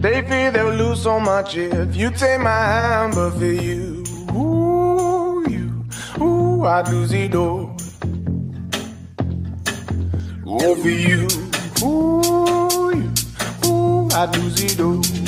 They fear they'll lose so much if you take my hand, but for you, ooh, you, ooh, I'd lose it all. For you, ooh, you, ooh, I'd lose it all.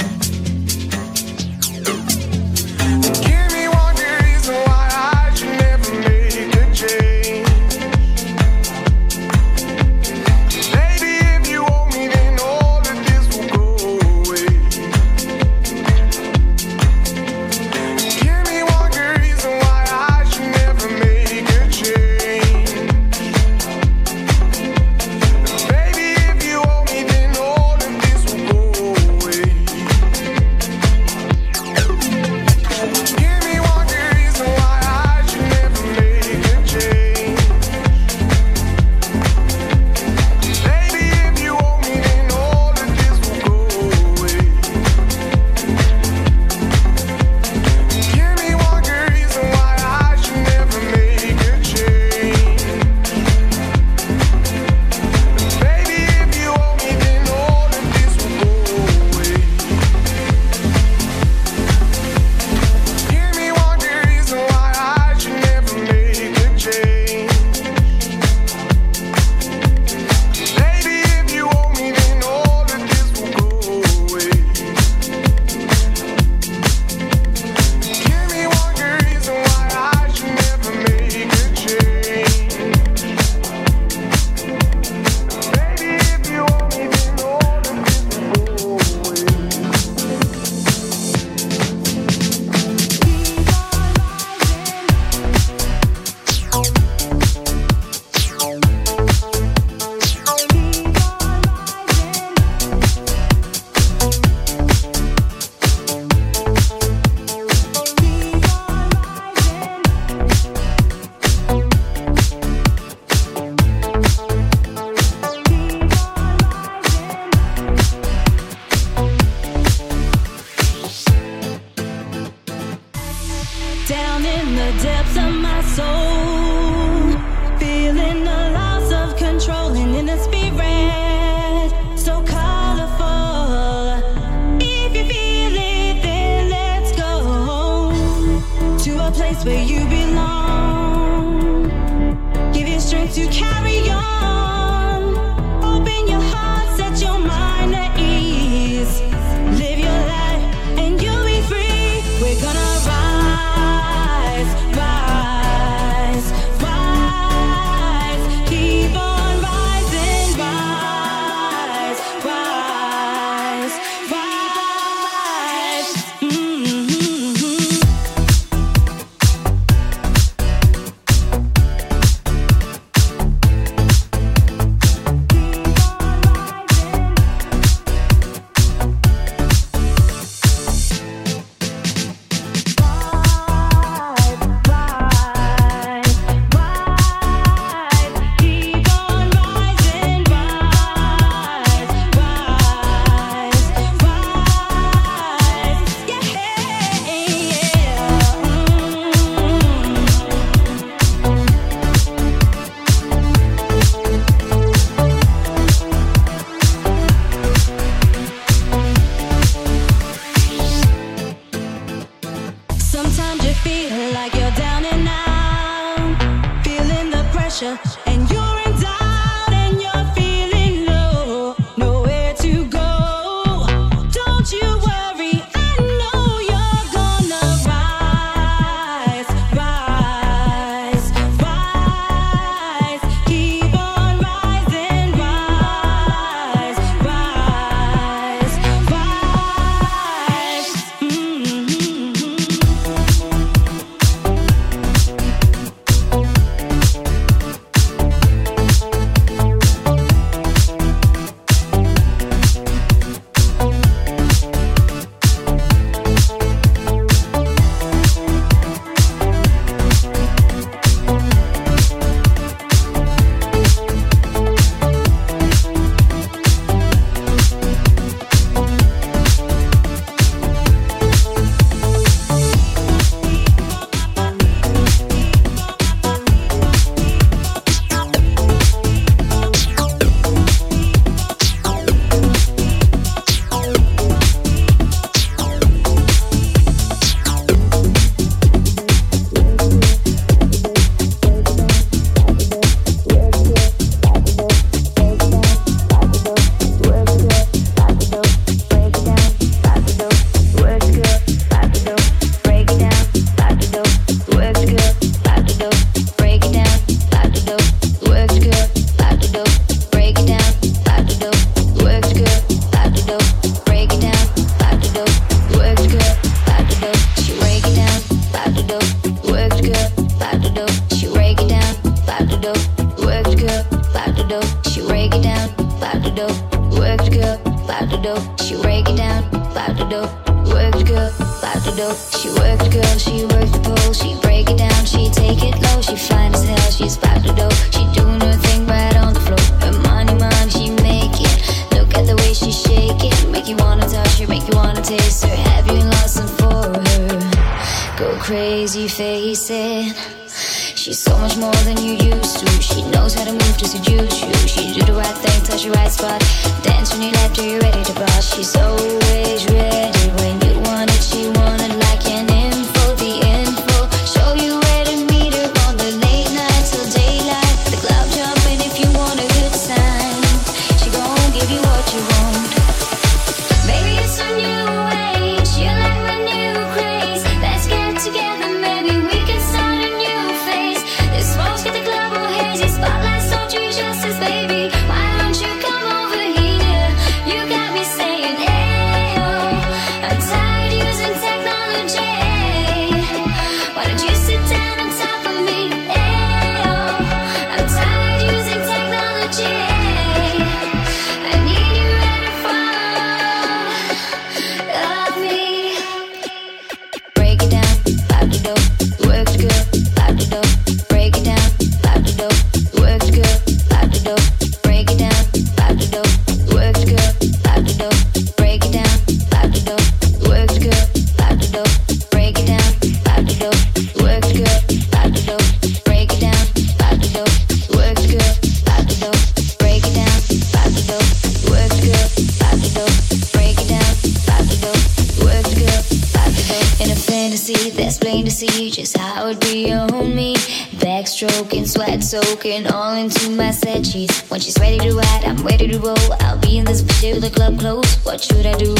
all into my set sheets. When she's ready to ride, I'm ready to roll. I'll be in this bitch the club close. What should I do?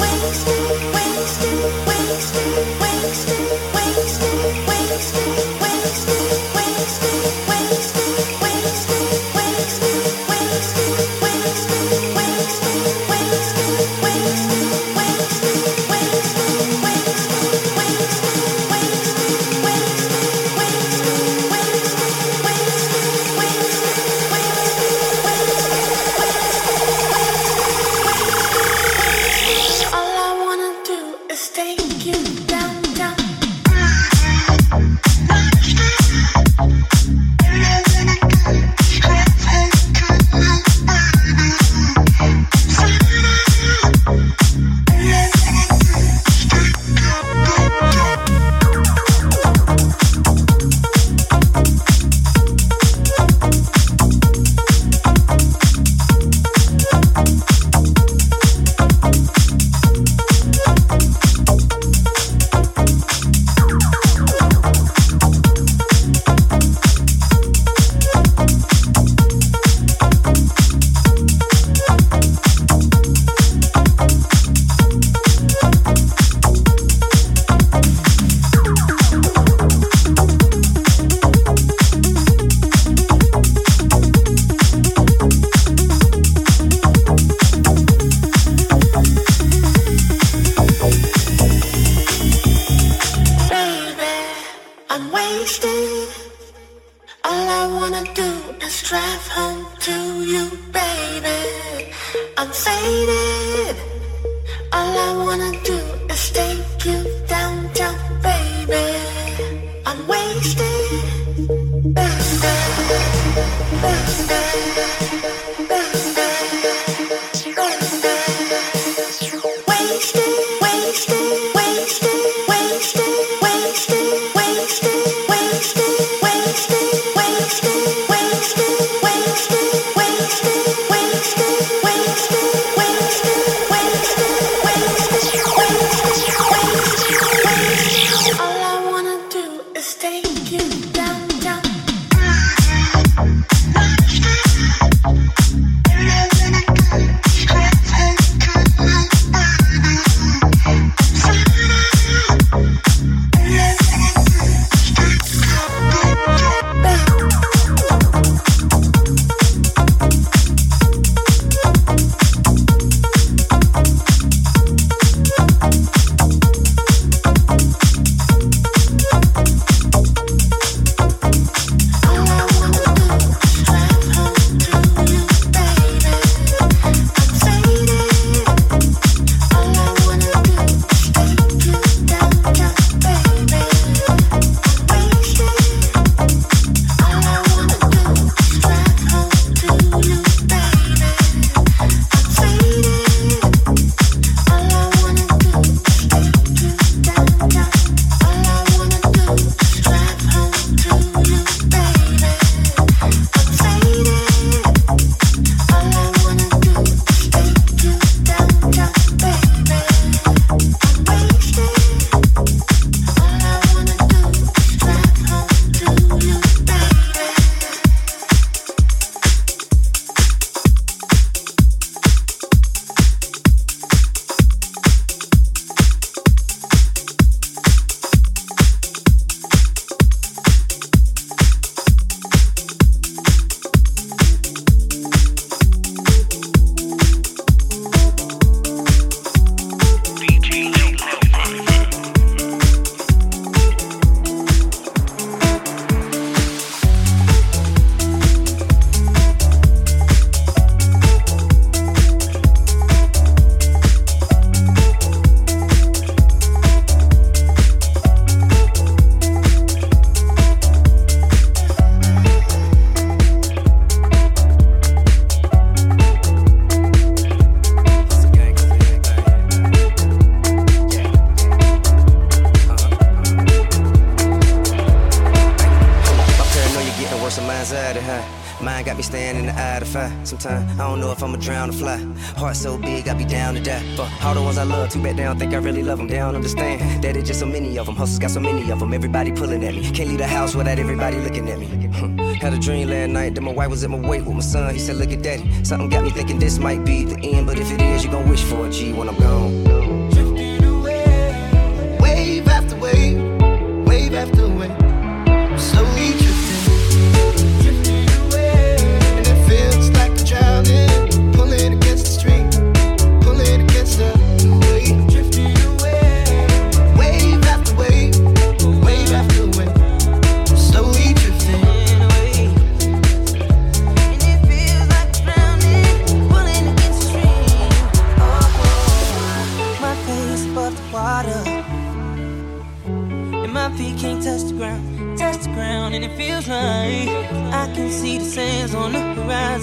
wasted, wasted, wasted, wasted, wasted, wasted. bed. Then my wife was at my wake with my son. He said, Look at that. Something got me thinking this might be the end. But if it is, you gon' wish for a G when I'm gone. Drifting away, wave after wave.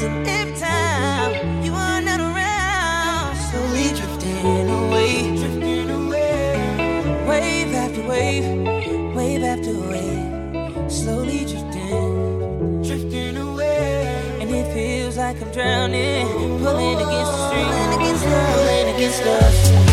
Time you are not around, slowly drifting away, drifting away. Wave after wave, wave after wave, slowly drifting, drifting away. And it feels like I'm drowning, pulling against the stream, pulling against the, pulling against us.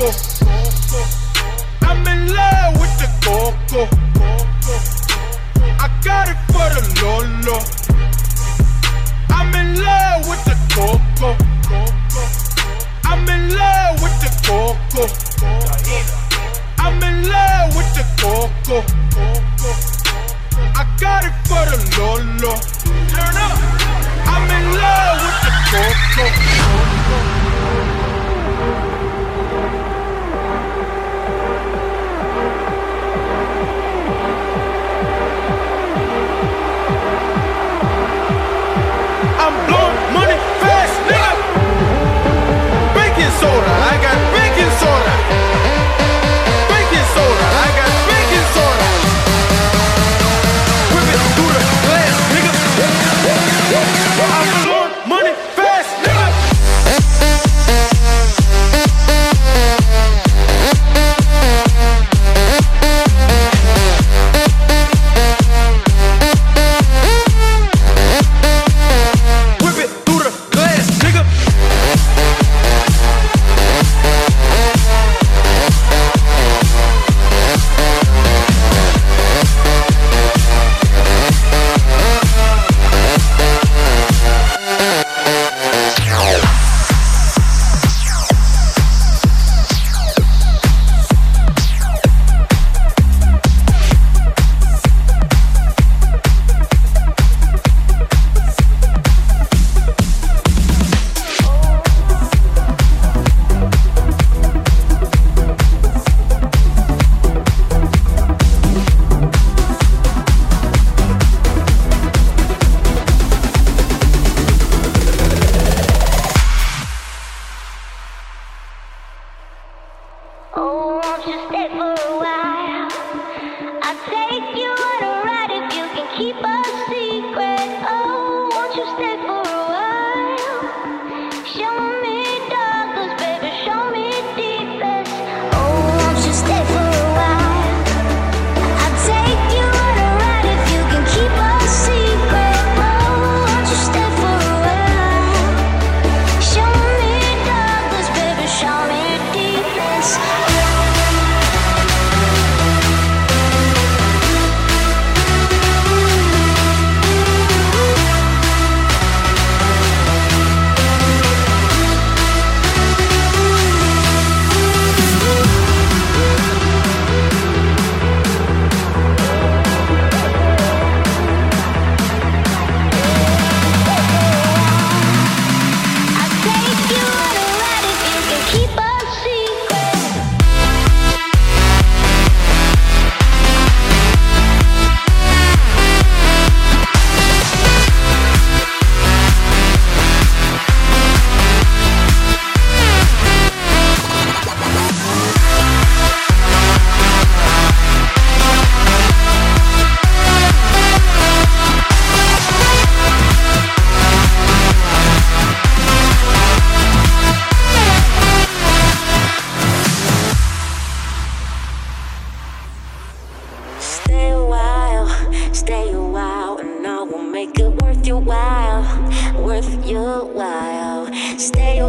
coco. I'm in love with the coco. I got it for the Lolo. I'm in love with the coco. I'm in love with the coco. I'm in love with the coco. I got it for the Lolo. Turn up. I'm in love with the coco. Baking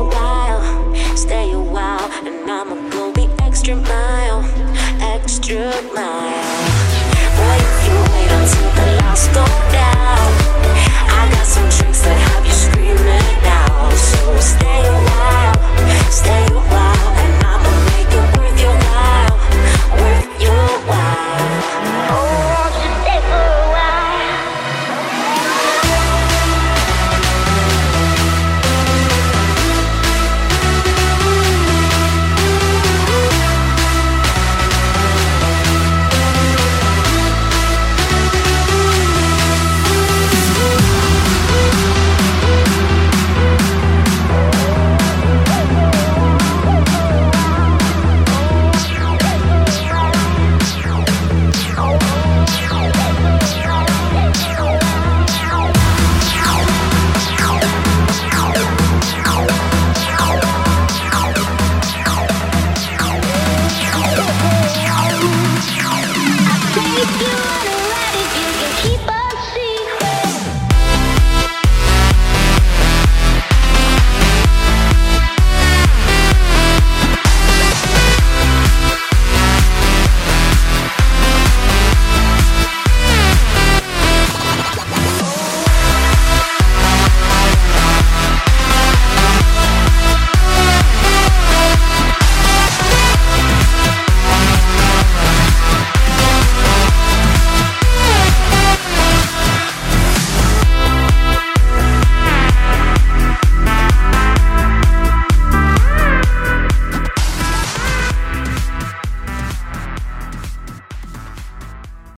a while, stay a while, and I'ma go the extra mile, extra mile. Boy, if you wait until the lights go down,